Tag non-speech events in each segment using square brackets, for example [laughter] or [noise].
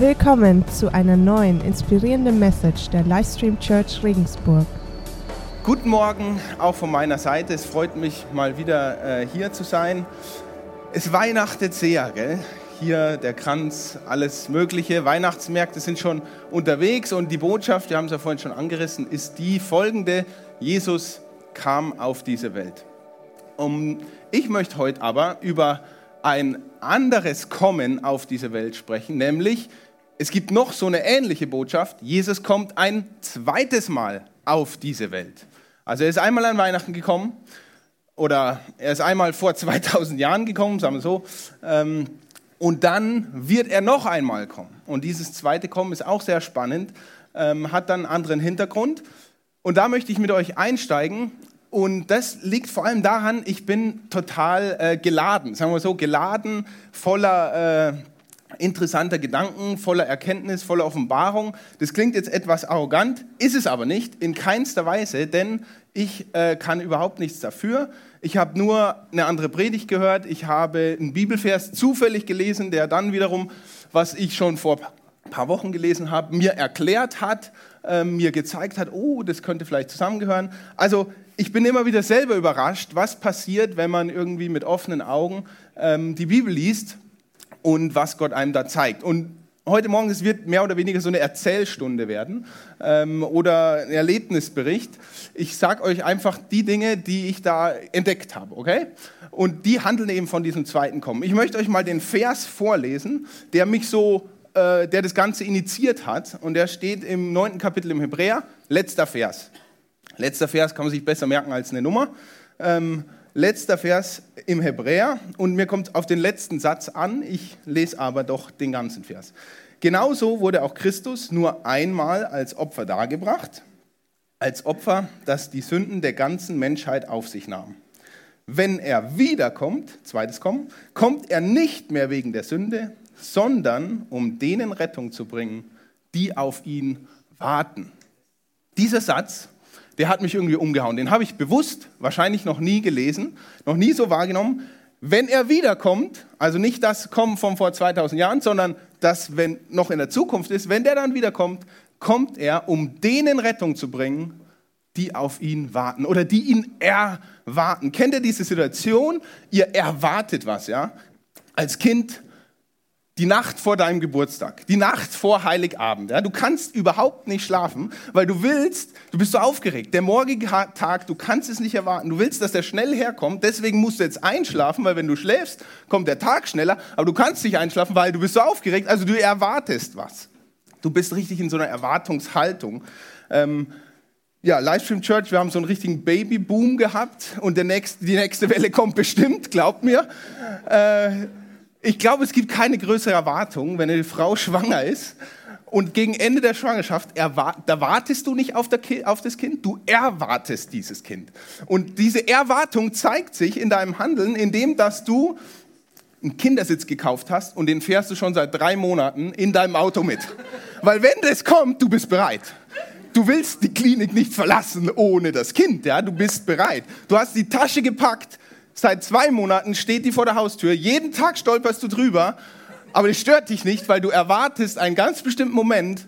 Willkommen zu einer neuen inspirierenden Message der Livestream Church Regensburg. Guten Morgen auch von meiner Seite. Es freut mich mal wieder äh, hier zu sein. Es weihnachtet sehr, gell? Hier der Kranz, alles Mögliche. Weihnachtsmärkte sind schon unterwegs und die Botschaft, wir haben es ja vorhin schon angerissen, ist die folgende: Jesus kam auf diese Welt. Um, ich möchte heute aber über ein anderes Kommen auf diese Welt sprechen, nämlich es gibt noch so eine ähnliche Botschaft. Jesus kommt ein zweites Mal auf diese Welt. Also er ist einmal an Weihnachten gekommen oder er ist einmal vor [laughs] 2000 Jahren gekommen, sagen wir so. Ähm, und dann wird er noch einmal kommen. Und dieses zweite Kommen ist auch sehr spannend, ähm, hat dann einen anderen Hintergrund. Und da möchte ich mit euch einsteigen. Und das liegt vor allem daran, ich bin total äh, geladen, sagen wir so, geladen, voller... Interessanter Gedanken, voller Erkenntnis, voller Offenbarung. Das klingt jetzt etwas arrogant, ist es aber nicht, in keinster Weise, denn ich äh, kann überhaupt nichts dafür. Ich habe nur eine andere Predigt gehört, ich habe einen Bibelvers zufällig gelesen, der dann wiederum, was ich schon vor ein paar Wochen gelesen habe, mir erklärt hat, äh, mir gezeigt hat, oh, das könnte vielleicht zusammengehören. Also ich bin immer wieder selber überrascht, was passiert, wenn man irgendwie mit offenen Augen ähm, die Bibel liest und was Gott einem da zeigt. Und heute Morgen, es wird mehr oder weniger so eine Erzählstunde werden ähm, oder ein Erlebnisbericht. Ich sage euch einfach die Dinge, die ich da entdeckt habe, okay? Und die handeln eben von diesem zweiten Kommen. Ich möchte euch mal den Vers vorlesen, der mich so, äh, der das Ganze initiiert hat. Und der steht im neunten Kapitel im Hebräer, letzter Vers. Letzter Vers kann man sich besser merken als eine Nummer. Ähm, letzter Vers im Hebräer und mir kommt auf den letzten Satz an, ich lese aber doch den ganzen Vers. Genauso wurde auch Christus nur einmal als Opfer dargebracht, als Opfer, das die Sünden der ganzen Menschheit auf sich nahm. Wenn er wiederkommt, zweites Kommen, kommt er nicht mehr wegen der Sünde, sondern um denen Rettung zu bringen, die auf ihn warten. Dieser Satz der hat mich irgendwie umgehauen. Den habe ich bewusst wahrscheinlich noch nie gelesen, noch nie so wahrgenommen. Wenn er wiederkommt, also nicht das Kommen von vor 2000 Jahren, sondern das, wenn noch in der Zukunft ist, wenn der dann wiederkommt, kommt er, um denen Rettung zu bringen, die auf ihn warten oder die ihn erwarten. Kennt ihr diese Situation? Ihr erwartet was, ja? Als Kind die Nacht vor deinem Geburtstag, die Nacht vor Heiligabend. Ja? Du kannst überhaupt nicht schlafen, weil du willst, du bist so aufgeregt. Der morgige Tag, du kannst es nicht erwarten. Du willst, dass der schnell herkommt. Deswegen musst du jetzt einschlafen, weil wenn du schläfst, kommt der Tag schneller. Aber du kannst nicht einschlafen, weil du bist so aufgeregt. Also du erwartest was. Du bist richtig in so einer Erwartungshaltung. Ähm, ja, Livestream Church, wir haben so einen richtigen Babyboom gehabt und der nächste, die nächste Welle kommt bestimmt, glaubt mir. Äh, ich glaube, es gibt keine größere Erwartung, wenn eine Frau [laughs] schwanger ist und gegen Ende der Schwangerschaft, da wartest du nicht auf, auf, das Kind, du erwartest dieses Kind. Und diese Erwartung zeigt sich in deinem Handeln, indem dass du einen Kindersitz gekauft hast und den fährst du schon seit drei Monaten in deinem Auto mit. Weil wenn das kommt, du bist bereit. Du willst die Klinik nicht verlassen ohne das Kind, ja? Du bist bereit. Du hast die Tasche gepackt, Seit zwei Monaten steht die vor der Haustür. Jeden Tag stolperst du drüber, aber das stört dich nicht, weil du erwartest einen ganz bestimmten Moment.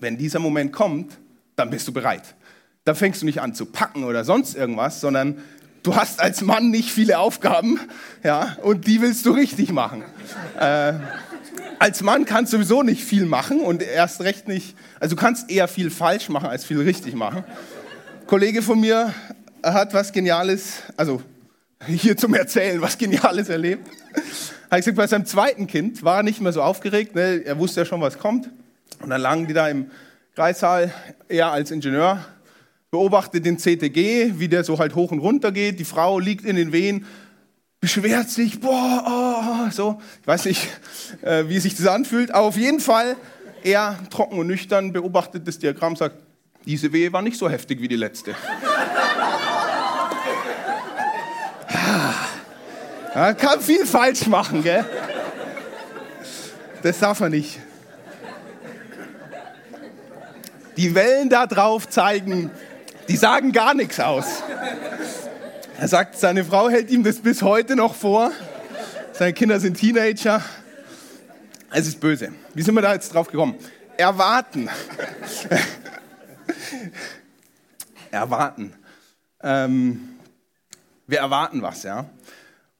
Wenn dieser Moment kommt, dann bist du bereit. Da fängst du nicht an zu packen oder sonst irgendwas, sondern du hast als Mann nicht viele Aufgaben, ja, und die willst du richtig machen. äh, als Mann kannst du sowieso nicht viel machen und erst recht nicht, also du kannst eher viel falsch machen als viel richtig machen. Ein Kollege von mir hat was Geniales, also hier zum Erzählen, was Geniales erlebt. Habe ich gesagt, bei seinem zweiten Kind war er nicht mehr so aufgeregt. Ne? Er wusste ja schon, was kommt. Und dann lagen die da im Kreissaal, er als Ingenieur, beobachtet den CTG, wie der so halt hoch und runter geht. Die Frau liegt in den Wehen, beschwert sich, boah, oh, so. Ich weiß nicht, äh, wie sich das anfühlt, aber auf jeden Fall, er trocken und nüchtern beobachtet das Diagramm, sagt, diese Wehe war nicht so heftig wie die letzte. Man kann viel falsch machen, gell? Das darf man nicht. Die Wellen da drauf zeigen, die sagen gar nichts aus. Er sagt, seine Frau hält ihm das bis heute noch vor. Seine Kinder sind Teenager. Es ist böse. Wie sind wir da jetzt drauf gekommen? Erwarten. [laughs] erwarten. Ähm, wir erwarten was, ja.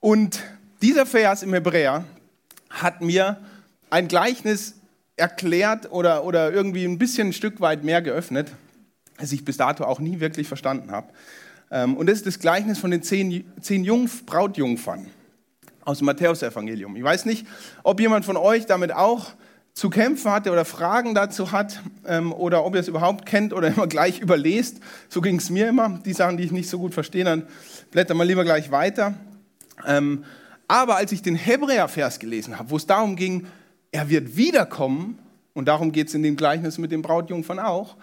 Und dieser Vers im Hebräer hat mir ein Gleichnis erklärt oder, oder irgendwie ein bisschen ein Stück weit mehr geöffnet, das ich bis dato auch nie wirklich verstanden habe. Ähm, und das ist das Gleichnis von den zehn, zehn Jungf Brautjungfern aus dem Matthäusevangelium. Ich weiß nicht, ob jemand von euch damit auch zu kämpfen hatte oder Fragen dazu hat ähm, oder ob ihr es überhaupt kennt oder [laughs] immer gleich überlest. So ging es mir immer. Die Sachen, die ich nicht so gut verstehe, dann blätter mal lieber gleich weiter. Ähm, aber als ich den Hebräer-Vers gelesen habe, wo es darum ging, er wird wiederkommen, und darum geht es in dem Gleichnis mit dem Brautjungfern auch,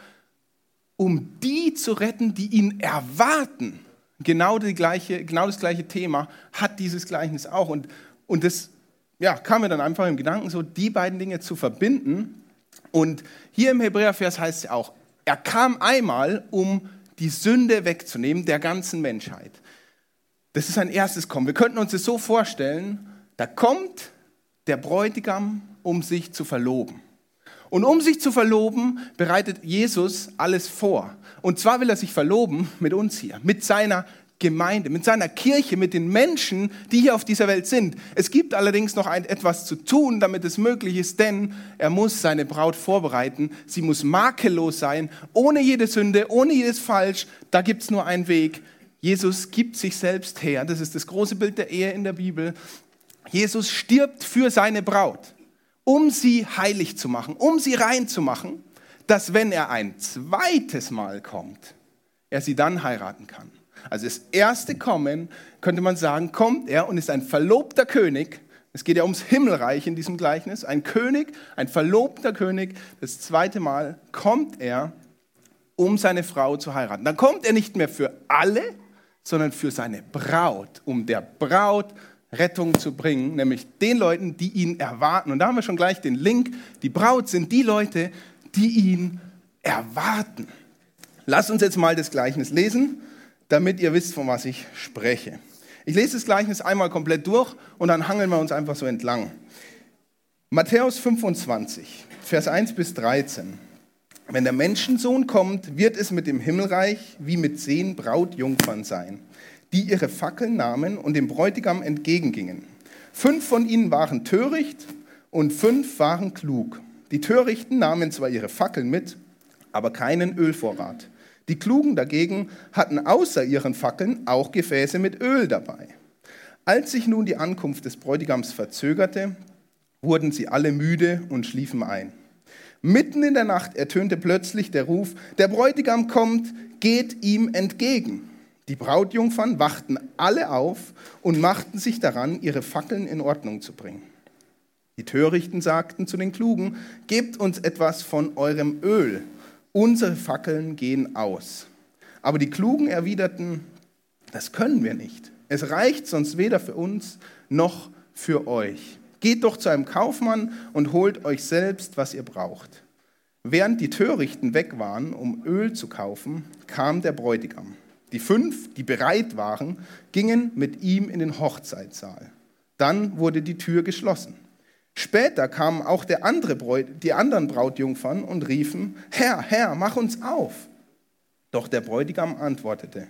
um die zu retten, die ihn erwarten. Genau, gleiche, genau das gleiche Thema hat dieses Gleichnis auch. Und, und das ja, kam mir dann einfach im Gedanken so, die beiden Dinge zu verbinden. Und hier im Hebräervers heißt es auch, er kam einmal, um die Sünde wegzunehmen der ganzen Menschheit. Das ist ein erstes Kommen. Wir könnten uns das so vorstellen, da kommt der Bräutigam, um sich zu verloben. Und um sich zu verloben, bereitet Jesus alles vor. Und zwar will er sich verloben mit uns hier, mit seiner Gemeinde, mit seiner Kirche, mit den Menschen, die hier auf dieser Welt sind. Es gibt allerdings noch ein, etwas zu tun, damit es möglich ist, denn er muss seine Braut vorbereiten. Sie muss makellos sein, ohne jede Sünde, ohne jedes Falsch. Da gibt es nur einen Weg. Jesus gibt sich selbst her. Das ist das große Bild der Ehe in der Bibel. Jesus stirbt für seine Braut, um sie heilig zu machen, um sie rein zu machen, dass wenn er ein zweites Mal kommt, er sie dann heiraten kann. Also das erste Kommen, könnte man sagen, kommt er und ist ein verlobter König. Es geht ja ums Himmelreich in diesem Gleichnis. Ein König, ein verlobter König. Das zweite Mal kommt er, um seine Frau zu heiraten. Dann kommt er nicht mehr für alle, sondern für seine Braut, um der Braut Rettung zu bringen, nämlich den Leuten, die ihn erwarten. Und da haben wir schon gleich den Link. Die Braut sind die Leute, die ihn erwarten. Lass uns jetzt mal das Gleichnis lesen damit ihr wisst, von was ich spreche. Ich lese das Gleichnis einmal komplett durch und dann hangeln wir uns einfach so entlang. Matthäus 25, Vers 1 bis 13. Wenn der Menschensohn kommt, wird es mit dem Himmelreich wie mit zehn Brautjungfern sein, die ihre Fackeln nahmen und dem Bräutigam entgegengingen. Fünf von ihnen waren töricht und fünf waren klug. Die Törichten nahmen zwar ihre Fackeln mit, aber keinen Ölvorrat. Die Klugen dagegen hatten außer ihren Fackeln auch Gefäße mit Öl dabei. Als sich nun die Ankunft des Bräutigams verzögerte, wurden sie alle müde und schliefen ein. Mitten in der Nacht ertönte plötzlich der Ruf, der Bräutigam kommt, geht ihm entgegen. Die Brautjungfern wachten alle auf und machten sich daran, ihre Fackeln in Ordnung zu bringen. Die Törichten sagten zu den Klugen, gebt uns etwas von eurem Öl, unsere Fackeln gehen aus. Aber die Klugen erwiderten, das können wir nicht. Es reicht sonst weder für uns noch für euch. Geht doch zu einem Kaufmann und holt euch selbst, was ihr braucht. Während die Törichten weg waren, um Öl zu kaufen, kam der Bräutigam. Die fünf, die bereit waren, gingen mit ihm in den Hochzeitssaal. Dann wurde die Tür geschlossen. Später kamen auch andere Bräut, die anderen Brautjungfern und riefen, Herr, Herr, mach uns auf. Doch der Bräutigam antwortete,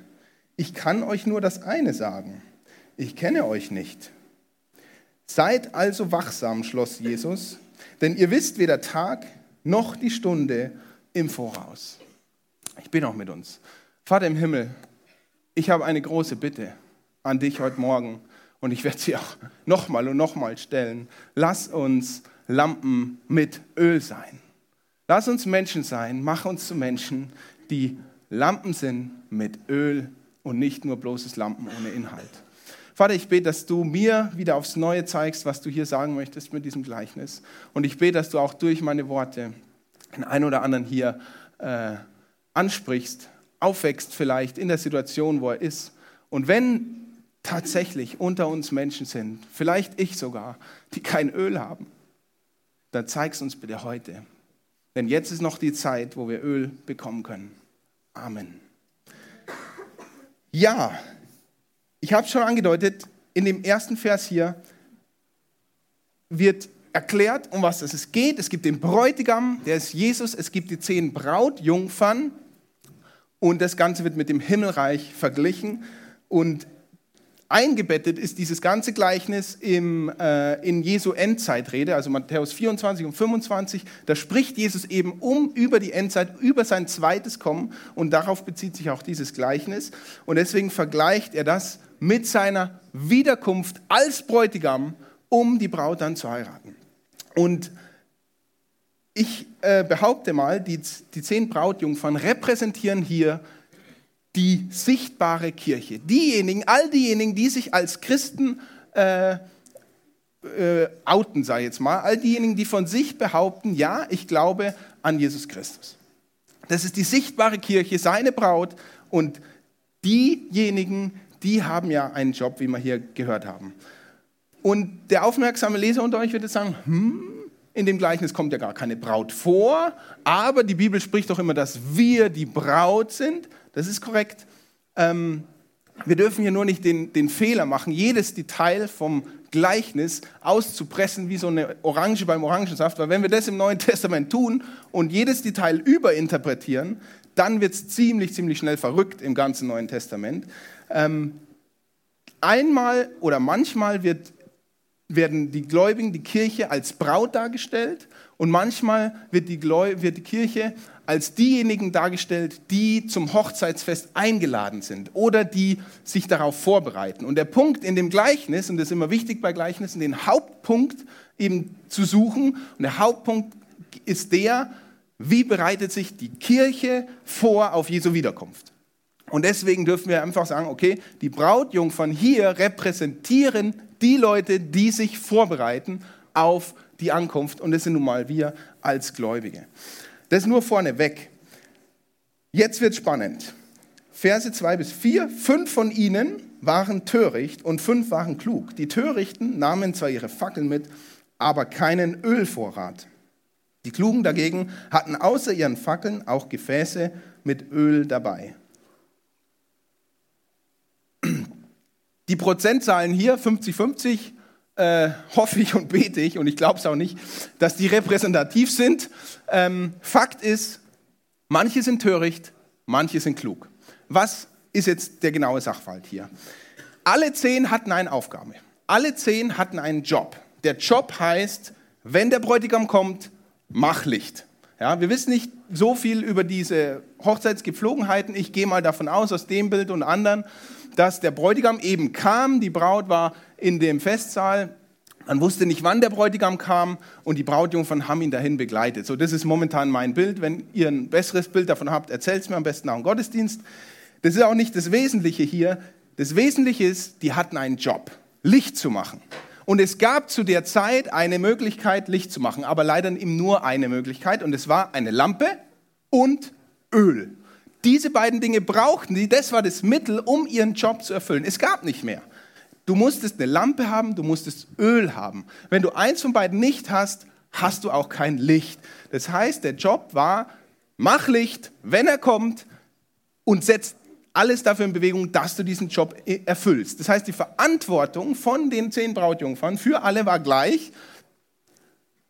ich kann euch nur das eine sagen, ich kenne euch nicht. Seid also wachsam, schloss Jesus, denn ihr wisst weder Tag noch die Stunde im Voraus. Ich bin auch mit uns. Vater im Himmel, ich habe eine große Bitte an dich heute Morgen und ich werde sie auch nochmal und nochmal stellen. Lass uns Lampen mit Öl sein. Lass uns Menschen sein, mach uns zu Menschen, die Lampen sind mit Öl und nicht nur bloßes Lampen ohne Inhalt. Vater, ich bete, dass du mir wieder aufs Neue zeigst, was du hier sagen möchtest mit diesem Gleichnis. Und ich bete, dass du auch durch meine Worte den einen oder anderen hier äh, ansprichst, aufwächst vielleicht in der Situation, wo er ist. Und wenn tatsächlich unter uns Menschen sind, vielleicht ich sogar, die kein Öl haben, dann zeig es uns bitte heute. Denn jetzt ist noch die Zeit, wo wir Öl bekommen können. Amen. Ja, ich habe schon angedeutet, in dem ersten Vers hier wird erklärt, um was es geht. Es gibt den Bräutigam, der ist Jesus. Es gibt die zehn Brautjungfern. Und das Ganze wird mit dem Himmelreich verglichen. Und eingebettet ist dieses ganze Gleichnis im, äh, in Jesu Endzeitrede, also Matthäus 24 und 25. Da spricht Jesus eben um über die Endzeit, über sein zweites Kommen. Und darauf bezieht sich auch dieses Gleichnis. Und deswegen vergleicht er das mit seiner Wiederkunft als Bräutigam, um die Braut dann zu heiraten. Und ich äh, behaupte mal, die, die zehn Brautjungfern repräsentieren hier die sichtbare Kirche. Diejenigen, all diejenigen, die sich als Christen äh, äh, outen, ich jetzt mal, all diejenigen, die von sich behaupten, ja, ich glaube an Jesus Christus. Das ist die sichtbare Kirche, seine Braut und diejenigen, die haben ja einen Job, wie wir hier gehört haben. Und der aufmerksame Leser unter euch wird jetzt sagen, hm, in dem Gleichnis kommt ja gar keine Braut vor, aber die Bibel spricht doch immer, dass wir die Braut sind. Das ist korrekt. Ähm, wir dürfen hier nur nicht den, den Fehler machen, jedes Detail vom Gleichnis auszupressen wie so eine Orange beim Orangensaft, weil wenn wir das im Neuen Testament tun und jedes Detail überinterpretieren, dann wird es ziemlich, ziemlich schnell verrückt im ganzen Neuen Testament. Ähm, einmal oder manchmal wird, werden die Gläubigen, die Kirche als Braut dargestellt und manchmal wird die, wird die Kirche als diejenigen dargestellt, die zum Hochzeitsfest eingeladen sind oder die sich darauf vorbereiten. Und der Punkt in dem Gleichnis, und das ist immer wichtig bei Gleichnissen, den Hauptpunkt eben zu suchen. Und der Hauptpunkt ist der, wie bereitet sich die Kirche vor auf Jesu Wiederkunft. Und deswegen dürfen wir einfach sagen, okay, die Brautjungfern hier repräsentieren die Leute, die sich vorbereiten auf die Ankunft. Und das sind nun mal wir als Gläubige. Das nur vorneweg. Jetzt wird spannend. Verse 2 bis 4. Fünf von ihnen waren töricht und fünf waren klug. Die Törichten nahmen zwar ihre Fackeln mit, aber keinen Ölvorrat. Die Klugen dagegen hatten außer ihren Fackeln auch Gefäße mit Öl dabei. Die Prozentzahlen hier, 50-50, äh, hoffe ich und bete ich, und ich glaube es auch nicht, dass die repräsentativ sind. Ähm, Fakt ist, manche sind töricht, manche sind klug. Was ist jetzt der genaue Sachverhalt hier? Alle zehn hatten eine Aufgabe. Alle zehn hatten einen Job. Der Job heißt, wenn der Bräutigam kommt, mach Licht. Ja, wir wissen nicht so viel über diese Hochzeitsgepflogenheiten. Ich gehe mal davon aus, aus dem Bild und anderen, dass der Bräutigam eben kam, die Braut war in dem Festsaal, man wusste nicht, wann der Bräutigam kam und die Brautjungfern haben ihn dahin begleitet. So, das ist momentan mein Bild. Wenn ihr ein besseres Bild davon habt, erzählt es mir am besten nach dem Gottesdienst. Das ist auch nicht das Wesentliche hier. Das Wesentliche ist, die hatten einen Job, Licht zu machen. Und es gab zu der Zeit eine Möglichkeit, Licht zu machen, aber leider eben nur eine Möglichkeit und es war eine Lampe und Öl. Diese beiden Dinge brauchten die, das war das Mittel, um ihren Job zu erfüllen. Es gab nicht mehr. Du musstest eine Lampe haben, du musstest Öl haben. Wenn du eins von beiden nicht hast, hast du auch kein Licht. Das heißt, der Job war, mach Licht, wenn er kommt und setz alles dafür in Bewegung, dass du diesen Job erfüllst. Das heißt, die Verantwortung von den zehn Brautjungfern für alle war gleich.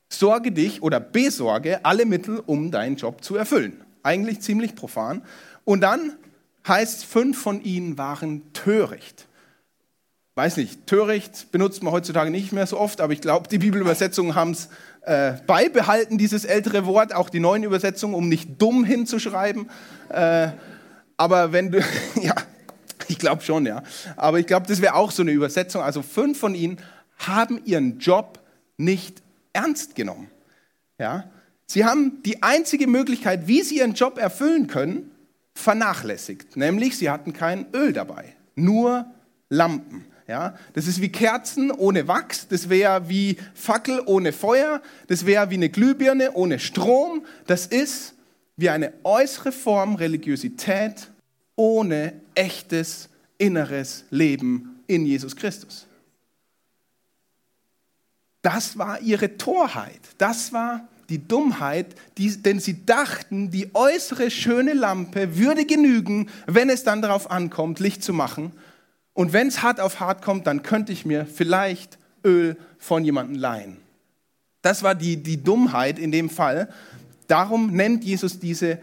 Sorge dich oder besorge alle Mittel, um deinen Job zu erfüllen. Eigentlich ziemlich profan. Und dann heißt, fünf von ihnen waren töricht. Weiß nicht, töricht benutzt man heutzutage nicht mehr so oft, aber ich glaube, die Bibelübersetzungen haben es äh, beibehalten, dieses ältere Wort, auch die neuen Übersetzungen, um nicht dumm hinzuschreiben. Äh, aber wenn du, [laughs] ja, ich glaube schon, ja. Aber ich glaube, das wäre auch so eine Übersetzung. Also fünf von ihnen haben ihren Job nicht ernst genommen. Ja? Sie haben die einzige Möglichkeit, wie sie ihren Job erfüllen können, vernachlässigt. Nämlich, sie hatten kein Öl dabei, nur Lampen. Ja, das ist wie Kerzen ohne Wachs, das wäre wie Fackel ohne Feuer, das wäre wie eine Glühbirne ohne Strom. Das ist wie eine äußere Form Religiosität ohne echtes inneres Leben in Jesus Christus. Das war ihre Torheit, das war die Dummheit, die, denn sie dachten, die äußere schöne Lampe würde genügen, wenn es dann darauf ankommt, Licht zu machen. Und wenn es hart auf hart kommt, dann könnte ich mir vielleicht Öl von jemandem leihen. Das war die, die Dummheit in dem Fall. Darum nennt Jesus diese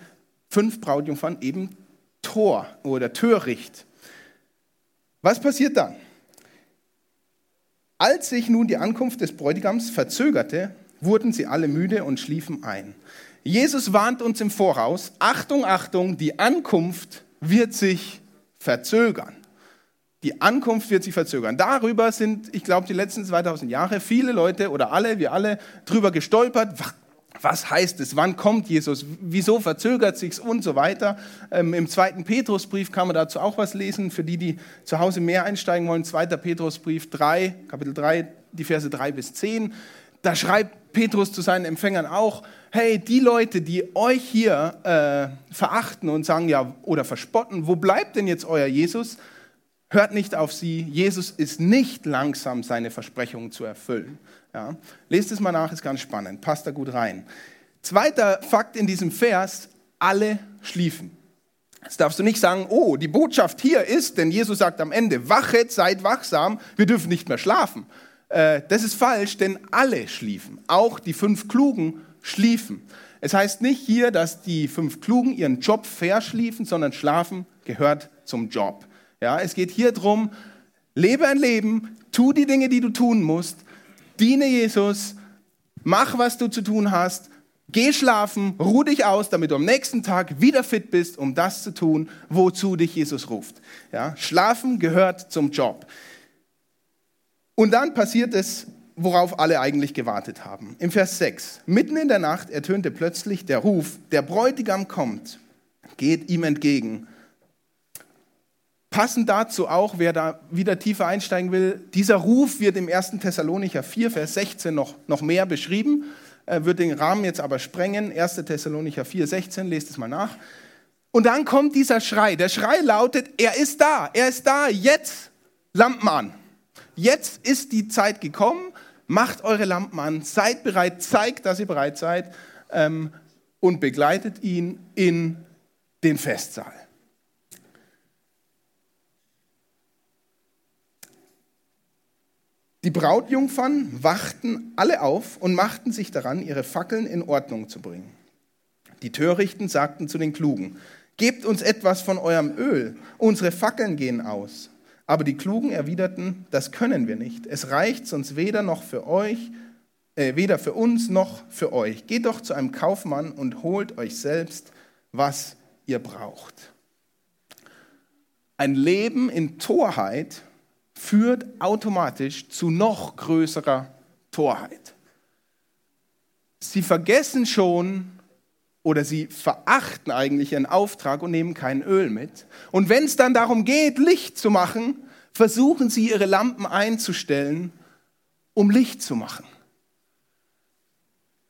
fünf Brautjungfern eben Tor oder Töricht. Was passiert dann? Als sich nun die Ankunft des Bräutigams verzögerte, wurden sie alle müde und schliefen ein. Jesus warnt uns im Voraus, Achtung, Achtung, die Ankunft wird sich verzögern. Die Ankunft wird sich verzögern. Darüber sind, ich glaube, die letzten 2000 Jahre viele Leute oder alle, wir alle, drüber gestolpert. Was heißt es? Wann kommt Jesus? Wieso verzögert sich's und so weiter? Ähm, Im zweiten Petrusbrief kann man dazu auch was lesen. Für die, die zu Hause mehr einsteigen wollen, zweiter Petrusbrief 3, Kapitel 3, die Verse 3 bis 10. Da schreibt Petrus zu seinen Empfängern auch, hey, die Leute, die euch hier äh, verachten und sagen, ja, oder verspotten, wo bleibt denn jetzt euer Jesus? Hört nicht auf sie. Jesus ist nicht langsam, seine Versprechungen zu erfüllen. Ja. Lest es mal nach, ist ganz spannend. Passt da gut rein. Zweiter Fakt in diesem Vers, alle schliefen. Jetzt darfst du nicht sagen, oh, die Botschaft hier ist, denn Jesus sagt am Ende, wachet, seid wachsam, wir dürfen nicht mehr schlafen. Äh, das ist falsch, denn alle schliefen. Auch die fünf Klugen schliefen. Es heißt nicht hier, dass die fünf Klugen ihren Job verschliefen, sondern schlafen gehört zum Job. Ja, es geht hier darum, lebe ein Leben, tu die Dinge, die du tun musst, diene Jesus, mach, was du zu tun hast, geh schlafen, ruh dich aus, damit du am nächsten Tag wieder fit bist, um das zu tun, wozu dich Jesus ruft. Ja, schlafen gehört zum Job. Und dann passiert es, worauf alle eigentlich gewartet haben. Im Vers 6. Mitten in der Nacht ertönte plötzlich der Ruf, der Bräutigam kommt, geht ihm entgegen. Passend dazu auch, wer da wieder tiefer einsteigen will, dieser Ruf wird im 1. Thessalonicher 4, Vers 16 noch, noch mehr beschrieben, äh, wird den Rahmen jetzt aber sprengen. 1. Thessalonicher 4, 16, lest es mal nach. Und dann kommt dieser Schrei. Der Schrei lautet, er ist da, er ist da, jetzt Lampen an. Jetzt ist die Zeit gekommen, macht eure Lampen an, seid bereit, zeigt, dass ihr bereit seid ähm, und begleitet ihn in den Festsaal. Die Brautjungfern wachten alle auf und machten sich daran, ihre Fackeln in Ordnung zu bringen. Die Törichten sagten zu den Klugen, Gebt uns etwas von eurem Öl, unsere Fackeln gehen aus. Aber die Klugen erwiderten, das können wir nicht. Es reicht sonst weder noch für euch, äh, weder für uns noch für euch. Geht doch zu einem Kaufmann und holt euch selbst, was ihr braucht. Ein Leben in Torheit führt automatisch zu noch größerer Torheit. Sie vergessen schon oder sie verachten eigentlich ihren Auftrag und nehmen kein Öl mit. Und wenn es dann darum geht, Licht zu machen, versuchen sie ihre Lampen einzustellen, um Licht zu machen.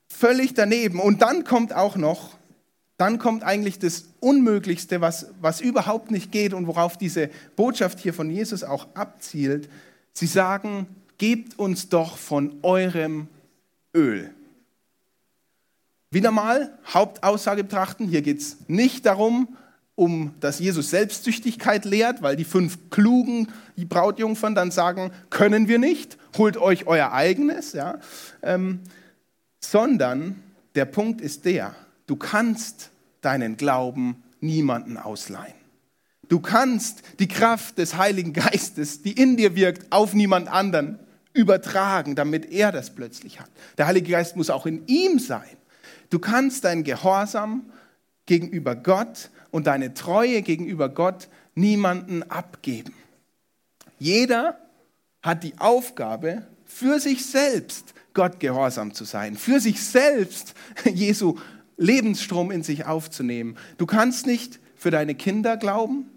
Völlig daneben. Und dann kommt auch noch dann kommt eigentlich das Unmöglichste, was, was überhaupt nicht geht und worauf diese Botschaft hier von Jesus auch abzielt. Sie sagen, gebt uns doch von eurem Öl. Wieder mal Hauptaussage betrachten. Hier geht es nicht darum, um dass Jesus Selbstsüchtigkeit lehrt, weil die fünf klugen die Brautjungfern dann sagen, können wir nicht, holt euch euer eigenes, ja? Ähm, sondern der Punkt ist der, Du kannst deinen Glauben niemanden ausleihen. Du kannst die Kraft des Heiligen Geistes, die in dir wirkt, auf niemand anderen übertragen, damit er das plötzlich hat. Der Heilige Geist muss auch in ihm sein. Du kannst deinen Gehorsam gegenüber Gott und deine Treue gegenüber Gott niemanden abgeben. Jeder hat die Aufgabe, für sich selbst Gott gehorsam zu sein, für sich selbst [laughs] Jesu Lebensstrom in sich aufzunehmen. Du kannst nicht für deine Kinder glauben,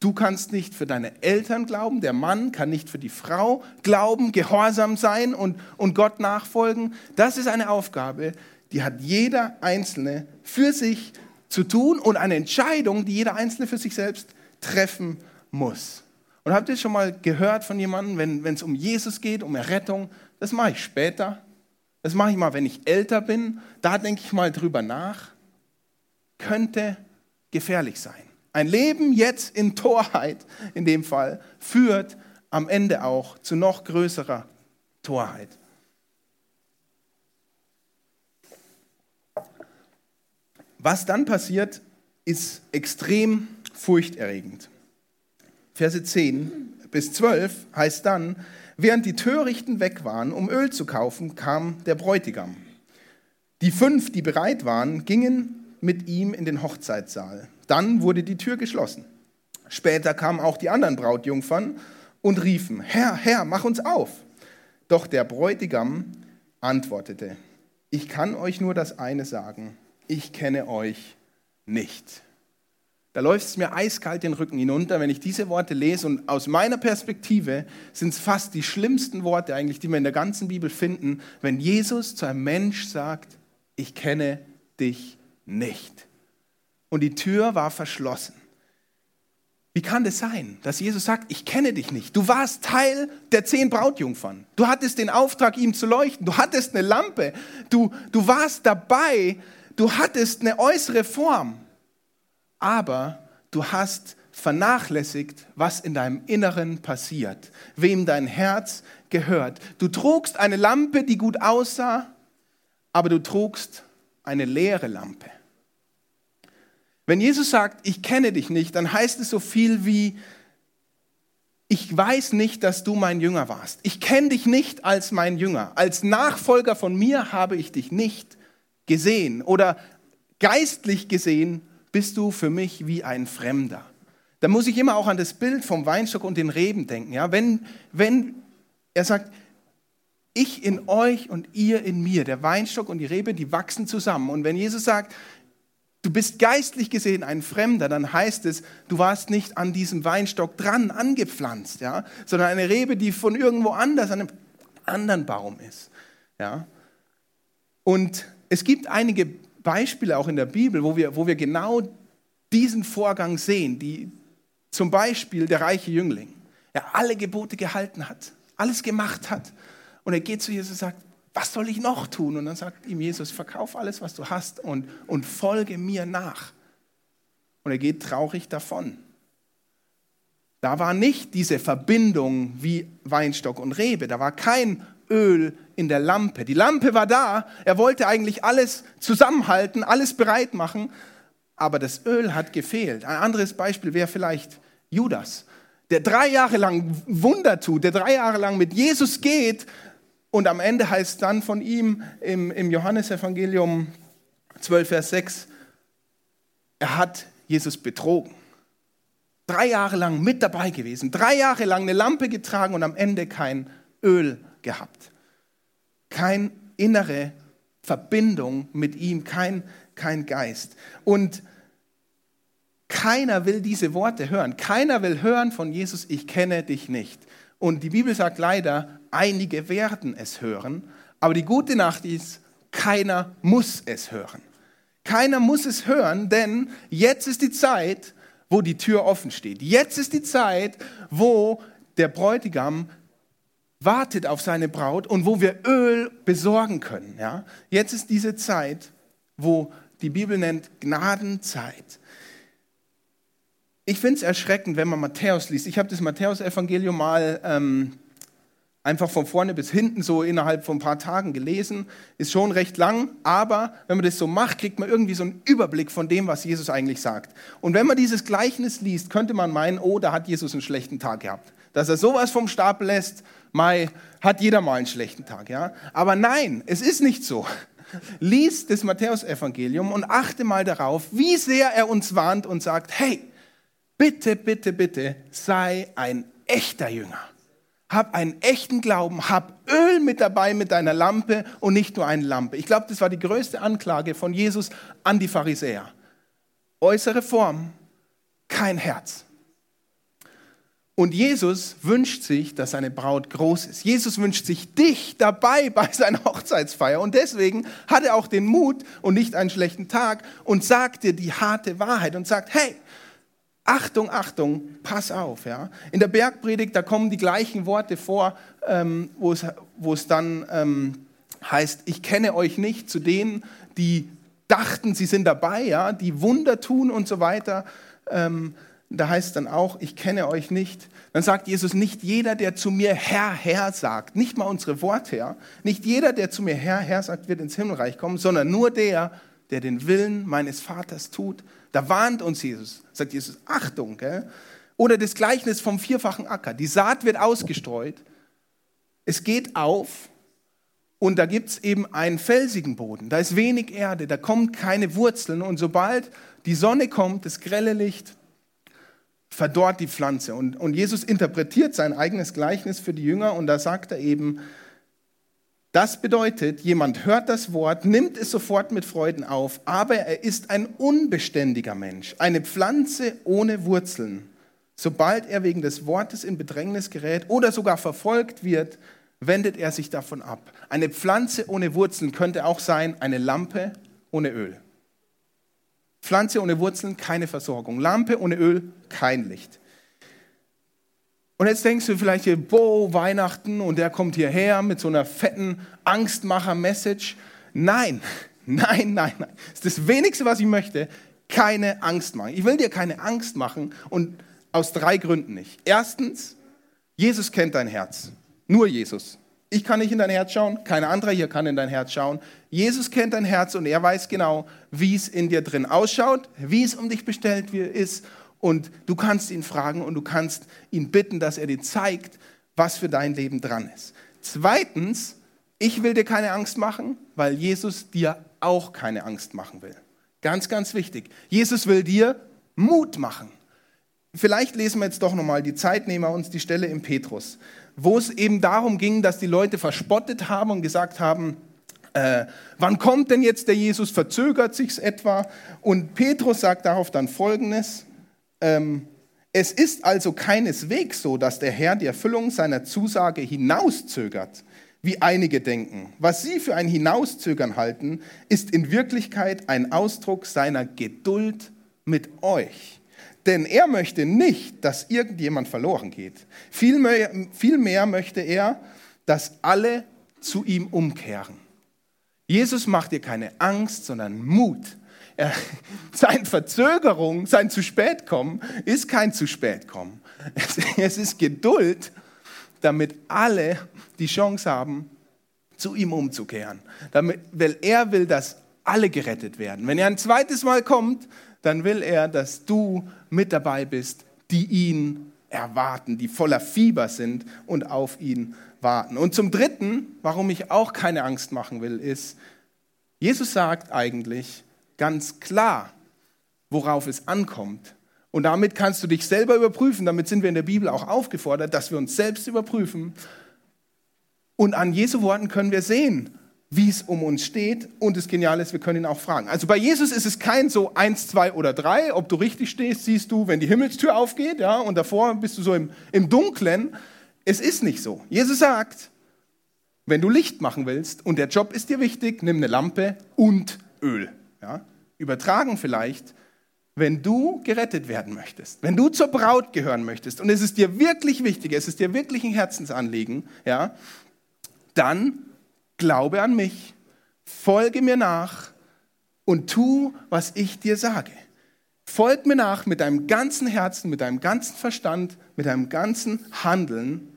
du kannst nicht für deine Eltern glauben, der Mann kann nicht für die Frau glauben, gehorsam sein und, und Gott nachfolgen. Das ist eine Aufgabe, die hat jeder Einzelne für sich zu tun und eine Entscheidung, die jeder Einzelne für sich selbst treffen muss. Und habt ihr schon mal gehört von jemandem, wenn, es um Jesus geht, um Errettung, das mache ich später. Das mache ich mal, wenn ich älter bin. Da denke ich mal drüber nach. Könnte gefährlich sein. Ein Leben jetzt in Torheit, in dem Fall, führt am Ende auch zu noch größerer Torheit. Was dann passiert, ist extrem furchterregend. Verse 10 bis 12 heißt dann, während die Törichten weg waren, um Öl zu kaufen, kam der Bräutigam. Die fünf, die bereit waren, gingen mit ihm in den Hochzeitssaal. Dann wurde die Tür geschlossen. Später kamen auch die anderen Brautjungfern und riefen, Herr, Herr, mach uns auf. Doch der Bräutigam antwortete, ich kann euch nur das eine sagen, ich kenne euch nicht. Da läuft es mir eiskalt den Rücken hinunter, wenn ich diese Worte lese. Und aus meiner Perspektive sind es fast die schlimmsten Worte eigentlich, die wir in der ganzen Bibel finden, wenn Jesus zu einem Mensch sagt, ich kenne dich nicht. Und die Tür war verschlossen. Wie kann das sein, dass Jesus sagt, ich kenne dich nicht? Du warst Teil der zehn Brautjungfern. Du hattest den Auftrag, ihm zu leuchten. Du hattest eine Lampe. Du, du warst dabei. Du hattest eine äußere Form. Aber du hast vernachlässigt, was in deinem Inneren passiert, wem dein Herz gehört. Du trugst eine Lampe, die gut aussah, aber du trugst eine leere Lampe. Wenn Jesus sagt, ich kenne dich nicht, dann heißt es so viel wie, ich weiß nicht, dass du mein Jünger warst. Ich kenne dich nicht als mein Jünger. Als Nachfolger von mir habe ich dich nicht gesehen. Oder geistlich gesehen bist du für mich wie ein Fremder. Da muss ich immer auch an das Bild vom Weinstock und den Reben denken. Ja? Wenn, wenn er sagt, ich in euch und ihr in mir, der Weinstock und die Rebe, die wachsen zusammen. Und wenn Jesus sagt, du bist geistlich gesehen ein Fremder, dann heißt es, du warst nicht an diesem Weinstock dran angepflanzt, ja, sondern eine Rebe, die von irgendwo anders, an einem anderen Baum ist. Ja. Und es gibt einige Beispiele auch in der Bibel, wo wir, wo wir genau diesen Vorgang sehen, die, zum Beispiel der reiche Jüngling, der alle Gebote gehalten hat, alles gemacht hat. Und er geht zu Jesus und sagt, was soll ich noch tun? Und dann sagt ihm Jesus, verkauf alles, was du hast und, und folge mir nach. Und er geht traurig davon. Da war nicht diese Verbindung wie Weinstock und Rebe, da war kein Öl in der Lampe. Die Lampe war da, er wollte eigentlich alles zusammenhalten, alles bereit machen, aber das Öl hat gefehlt. Ein anderes Beispiel wäre vielleicht Judas, der drei Jahre lang Wunder tut, der drei Jahre lang mit Jesus geht, und am Ende heißt dann von ihm im, im Johannesevangelium 12, Vers 6, er hat Jesus betrogen. Drei Jahre lang mit dabei gewesen, drei Jahre lang eine Lampe getragen und am Ende kein Öl gehabt. Keine innere Verbindung mit ihm, kein, kein Geist. Und keiner will diese Worte hören. Keiner will hören von Jesus, ich kenne dich nicht. Und die Bibel sagt leider, einige werden es hören. Aber die gute Nacht ist, keiner muss es hören. Keiner muss es hören, denn jetzt ist die Zeit, wo die Tür offen steht. Jetzt ist die Zeit, wo der Bräutigam wartet auf seine Braut und wo wir Öl besorgen können. Ja? Jetzt ist diese Zeit, wo die Bibel nennt Gnadenzeit. Ich finde es erschreckend, wenn man Matthäus liest. Ich habe das Matthäus-Evangelium mal ähm, einfach von vorne bis hinten so innerhalb von ein paar Tagen gelesen. Ist schon recht lang, aber wenn man das so macht, kriegt man irgendwie so einen Überblick von dem, was Jesus eigentlich sagt. Und wenn man dieses Gleichnis liest, könnte man meinen, oh, da hat Jesus einen schlechten Tag gehabt. Dass er sowas vom Stapel lässt, Mai, hat jeder mal einen schlechten Tag. Ja? Aber nein, es ist nicht so. Lies das Matthäus-Evangelium und achte mal darauf, wie sehr er uns warnt und sagt, hey, bitte, bitte, bitte, sei ein echter Jünger. Hab einen echten Glauben, hab Öl mit dabei mit deiner Lampe und nicht nur eine Lampe. Ich glaube, das war die größte Anklage von Jesus an die Pharisäer. Äußere Form, kein Herz. Und Jesus wünscht sich, dass seine Braut groß ist. Jesus wünscht sich dich dabei [laughs] bei seiner Hochzeitsfeier. Und deswegen hat er auch den Mut und nicht einen schlechten Tag und sagt dir die harte Wahrheit und sagt, hey, Achtung, Achtung, pass auf. Ja? In der Bergpredigt, da kommen die gleichen Worte vor, ähm, wo, es, wo es dann ähm, heißt, ich kenne euch nicht zu denen, die dachten, sie sind dabei, ja? die Wunder tun und so weiter. Ähm, da heißt dann auch, ich kenne euch nicht. Dann sagt Jesus, nicht jeder, der zu mir Herr, Herr sagt, nicht mal unsere Worte, ja? nicht jeder, der zu mir Herr, Herr sagt, wird ins Himmelreich kommen, sondern nur der, der den Willen meines Vaters tut. Da warnt uns Jesus, sagt Jesus, Achtung. Gell? Oder das Gleichnis vom vierfachen Acker. Die Saat wird ausgestreut, es geht auf und da gibt es eben einen felsigen Boden. Da ist wenig Erde, da kommen keine Wurzeln und sobald die Sonne kommt, das grelle Licht, verdorrt die Pflanze. Und, und Jesus interpretiert sein eigenes Gleichnis für die Jünger und da sagt er eben, das bedeutet, jemand hört das Wort, nimmt es sofort mit Freuden auf, aber er ist ein unbeständiger Mensch, eine Pflanze ohne Wurzeln. Sobald er wegen des Wortes in Bedrängnis gerät oder sogar verfolgt wird, wendet er sich davon ab. Eine Pflanze ohne Wurzeln könnte auch sein eine Lampe ohne Öl. Pflanze ohne Wurzeln, keine Versorgung. Lampe ohne Öl, kein Licht. Und jetzt denkst du vielleicht hier, boah, Weihnachten und der kommt hierher mit so einer fetten Angstmacher-Message. Nein, [laughs] nein, nein, nein. Das ist das Wenigste, was ich möchte. Keine Angst machen. Ich will dir keine Angst machen und aus drei Gründen nicht. Erstens, Jesus kennt dein Herz. Nur Jesus. Ich kann nicht in dein Herz schauen, kein anderer hier kann in dein Herz schauen. Jesus kennt dein Herz und er weiß genau, wie es in dir drin ausschaut, wie es um dich bestellt ist und du kannst ihn fragen und du kannst ihn bitten, dass er dir zeigt, was für dein Leben dran ist. Zweitens, ich will dir keine Angst machen, weil Jesus dir auch keine Angst machen will. Ganz, ganz wichtig. Jesus will dir Mut machen. Vielleicht lesen wir jetzt doch nochmal die Zeit, nehmen wir uns die Stelle im Petrus, wo es eben darum ging, dass die Leute verspottet haben und gesagt haben, äh, wann kommt denn jetzt der Jesus? Verzögert sich's etwa? Und Petrus sagt darauf dann Folgendes: ähm, es ist also keineswegs so, dass der Herr die Erfüllung seiner Zusage hinauszögert, wie einige denken. Was sie für ein Hinauszögern halten, ist in Wirklichkeit ein Ausdruck seiner Geduld mit euch. Denn er möchte nicht, dass irgendjemand verloren geht. Vielmehr, vielmehr möchte er, dass alle zu ihm umkehren. Jesus macht dir keine Angst, sondern Mut er, [laughs] sein Verzögerung, sein zu spät kommen, ist kein zu spät kommen. Es, es ist Geduld, damit alle die Chance haben, zu ihm umzukehren. Damit, weil er will, dass alle gerettet werden. Wenn er ein zweites Mal kommt, dann will er, dass du mit dabei bist, die ihn erwarten, die voller Fieber sind und auf ihn warten. Und zum Dritten, warum ich auch keine Angst machen will, ist, Jesus sagt eigentlich, ganz klar, worauf es ankommt. Und damit kannst du dich selber überprüfen. Damit sind wir in der Bibel auch aufgefordert, dass wir uns selbst überprüfen. Und an Jesu Worten können wir sehen, wie es um uns steht. Und das Geniale ist, wir können ihn auch fragen. Also bei Jesus ist es kein so eins, zwei oder drei. Ob du richtig stehst, siehst du, wenn die Himmelstür aufgeht, ja, und davor bist du so im, im Dunklen. Es ist nicht so. Jesus sagt, wenn du Licht machen willst und der Job ist dir wichtig, nimm eine Lampe und Öl. Ja? Übertragen vielleicht, wenn du gerettet werden möchtest, wenn du zur Braut gehören möchtest und es ist dir wirklich wichtig, es ist dir wirklich ein Herzensanliegen, ja, dann glaube an mich, folge mir nach und tu, was ich dir sage. Folg mir nach mit deinem ganzen Herzen, mit deinem ganzen Verstand, mit deinem ganzen Handeln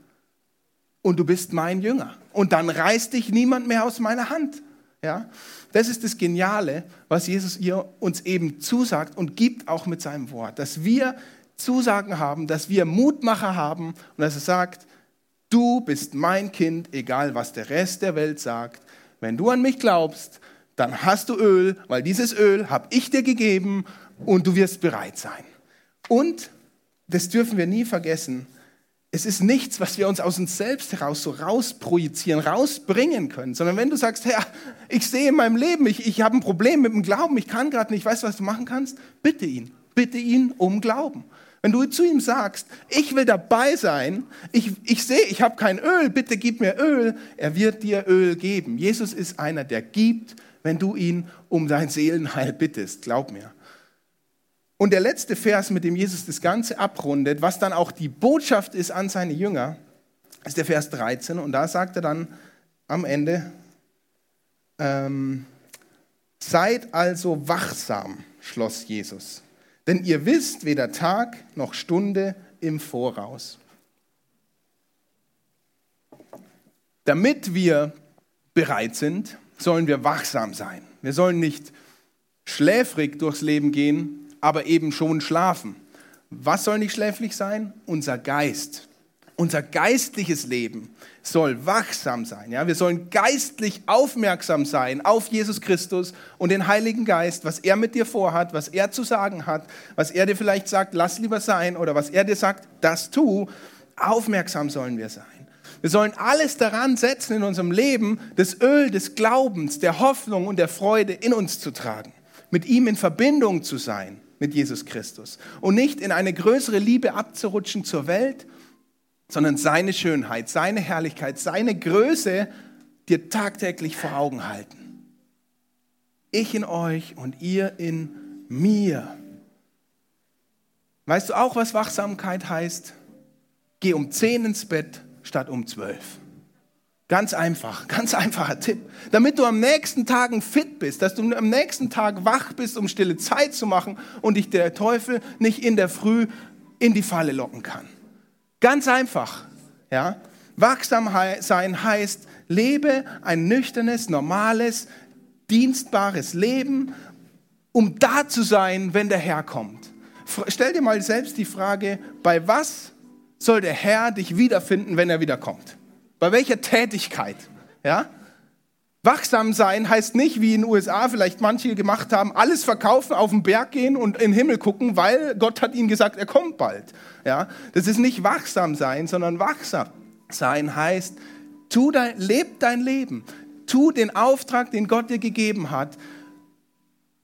und du bist mein Jünger. Und dann reißt dich niemand mehr aus meiner Hand. Ja? Das ist das Geniale, was Jesus ihr uns eben zusagt und gibt auch mit seinem Wort, dass wir Zusagen haben, dass wir Mutmacher haben und dass er sagt, du bist mein Kind, egal was der Rest der Welt sagt. Wenn du an mich glaubst, dann hast du Öl, weil dieses Öl habe ich dir gegeben und du wirst bereit sein. Und, das dürfen wir nie vergessen, es ist nichts, was wir uns aus uns selbst heraus so rausprojizieren, rausbringen können, sondern wenn du sagst, Herr, ich sehe in meinem Leben, ich, ich habe ein Problem mit dem Glauben, ich kann gerade nicht, weißt du, was du machen kannst? Bitte ihn, bitte ihn um Glauben. Wenn du zu ihm sagst, ich will dabei sein, ich, ich sehe, ich habe kein Öl, bitte gib mir Öl, er wird dir Öl geben. Jesus ist einer, der gibt, wenn du ihn um dein Seelenheil bittest, glaub mir. Und der letzte Vers, mit dem Jesus das Ganze abrundet, was dann auch die Botschaft ist an seine Jünger, ist der Vers 13. Und da sagt er dann am Ende, ähm, seid also wachsam, schloss Jesus, denn ihr wisst weder Tag noch Stunde im Voraus. Damit wir bereit sind, sollen wir wachsam sein. Wir sollen nicht schläfrig durchs Leben gehen, aber eben schon schlafen. Was soll nicht schläfrig sein? Unser Geist. Unser geistliches Leben soll wachsam sein. Ja? Wir sollen geistlich aufmerksam sein auf Jesus Christus und den Heiligen Geist, was er mit dir vorhat, was er zu sagen hat, was er dir vielleicht sagt, lass lieber sein, oder was er dir sagt, das tu. Aufmerksam sollen wir sein. Wir sollen alles daran setzen in unserem Leben, das Öl des Glaubens, der Hoffnung und der Freude in uns zu tragen, mit ihm in Verbindung zu sein, mit Jesus Christus und nicht in eine größere Liebe abzurutschen zur Welt, sondern seine Schönheit, seine Herrlichkeit, seine Größe dir tagtäglich vor Augen halten. Ich in euch und ihr in mir. Weißt du auch, was Wachsamkeit heißt? Geh um 10 ins Bett statt um 12. Ganz einfach, ganz einfacher Tipp. Damit du am nächsten Tag fit bist, dass du am nächsten Tag wach bist, um stille Zeit zu machen und dich der Teufel nicht in der Früh in die Falle locken kann. Ganz einfach. Ja? Wachsam sein heißt, lebe ein nüchternes, normales, dienstbares Leben, um da zu sein, wenn der Herr kommt. Stell dir mal selbst die Frage, bei was soll der Herr dich wiederfinden, wenn er wiederkommt? Bei welcher Tätigkeit? Ja? Wachsam sein heißt nicht, wie in den USA vielleicht manche gemacht haben, alles verkaufen, auf den Berg gehen und in den Himmel gucken, weil Gott hat ihnen gesagt, er kommt bald. Ja? Das ist nicht wachsam sein, sondern wachsam sein heißt, tu dein, leb dein Leben, tu den Auftrag, den Gott dir gegeben hat,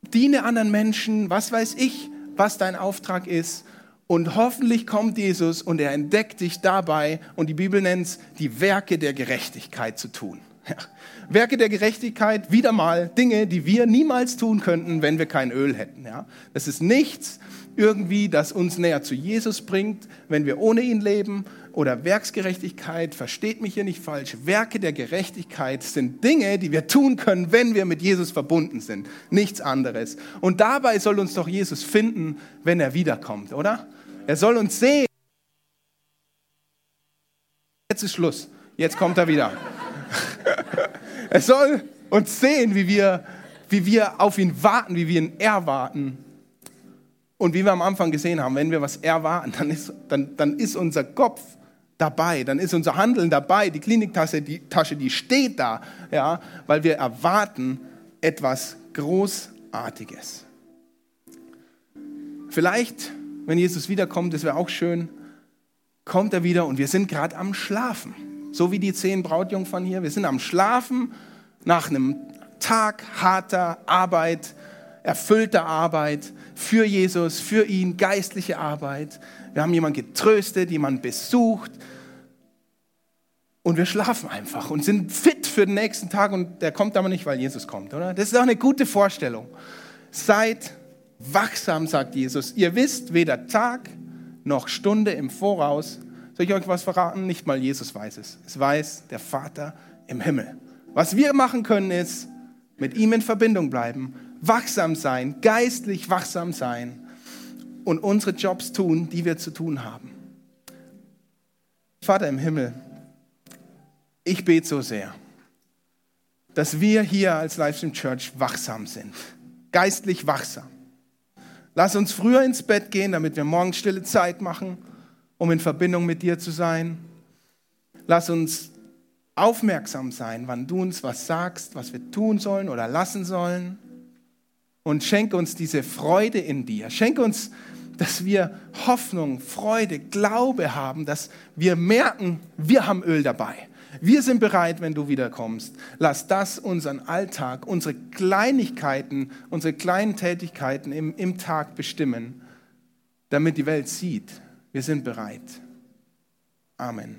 diene anderen Menschen, was weiß ich, was dein Auftrag ist und hoffentlich kommt Jesus und er entdeckt dich dabei, und die Bibel nennt es, die Werke der Gerechtigkeit zu tun. Ja. Werke der Gerechtigkeit, wieder mal Dinge, die wir niemals tun könnten, wenn wir kein Öl hätten. Ja. Das ist nichts irgendwie, das uns näher zu Jesus bringt, wenn wir ohne ihn leben. Oder Werksgerechtigkeit, versteht mich hier nicht falsch. Werke der Gerechtigkeit sind Dinge, die wir tun können, wenn wir mit Jesus verbunden sind. Nichts anderes. Und dabei soll uns doch Jesus finden, wenn er wiederkommt, oder? Er soll uns sehen. Jetzt ist Schluss. Jetzt kommt er wieder. [laughs] er soll uns sehen, wie wir, wie wir auf ihn warten, wie wir ihn erwarten. Und wie wir am Anfang gesehen haben, wenn wir was erwarten, dann ist, dann, dann ist unser Kopf dabei, dann ist unser Handeln dabei, die Kliniktasche, die Tasche, die steht da, ja, weil wir erwarten etwas Großartiges. Vielleicht wenn Jesus wiederkommt, das wäre auch schön, kommt er wieder und wir sind gerade am Schlafen. So wie die zehn Brautjungfern hier. Wir sind am Schlafen nach einem Tag harter Arbeit, erfüllter Arbeit für Jesus, für ihn, geistliche Arbeit. Wir haben jemanden getröstet, jemanden besucht. Und wir schlafen einfach und sind fit für den nächsten Tag und der kommt aber nicht, weil Jesus kommt, oder? Das ist auch eine gute Vorstellung. Seid wachsam, sagt Jesus. Ihr wisst weder Tag noch Stunde im Voraus. Soll ich euch was verraten? Nicht mal Jesus weiß es. Es weiß der Vater im Himmel. Was wir machen können, ist mit ihm in Verbindung bleiben, wachsam sein, geistlich wachsam sein und unsere Jobs tun, die wir zu tun haben. Vater im Himmel, ich bete so sehr, dass wir hier als Livestream Church wachsam sind, geistlich wachsam. Lass uns früher ins Bett gehen, damit wir morgens stille Zeit machen, um in Verbindung mit dir zu sein. Lass uns aufmerksam sein, wann du uns was sagst, was wir tun sollen oder lassen sollen. Und schenke uns diese Freude in dir. Schenke uns, dass wir Hoffnung, Freude, Glaube haben, dass wir merken, wir haben Öl dabei. Wir sind bereit, wenn du wiederkommst. Lass das unseren Alltag, unsere Kleinigkeiten, unsere kleinen Tätigkeiten im, im Tag bestimmen, damit die Welt sieht, wir sind bereit. Amen.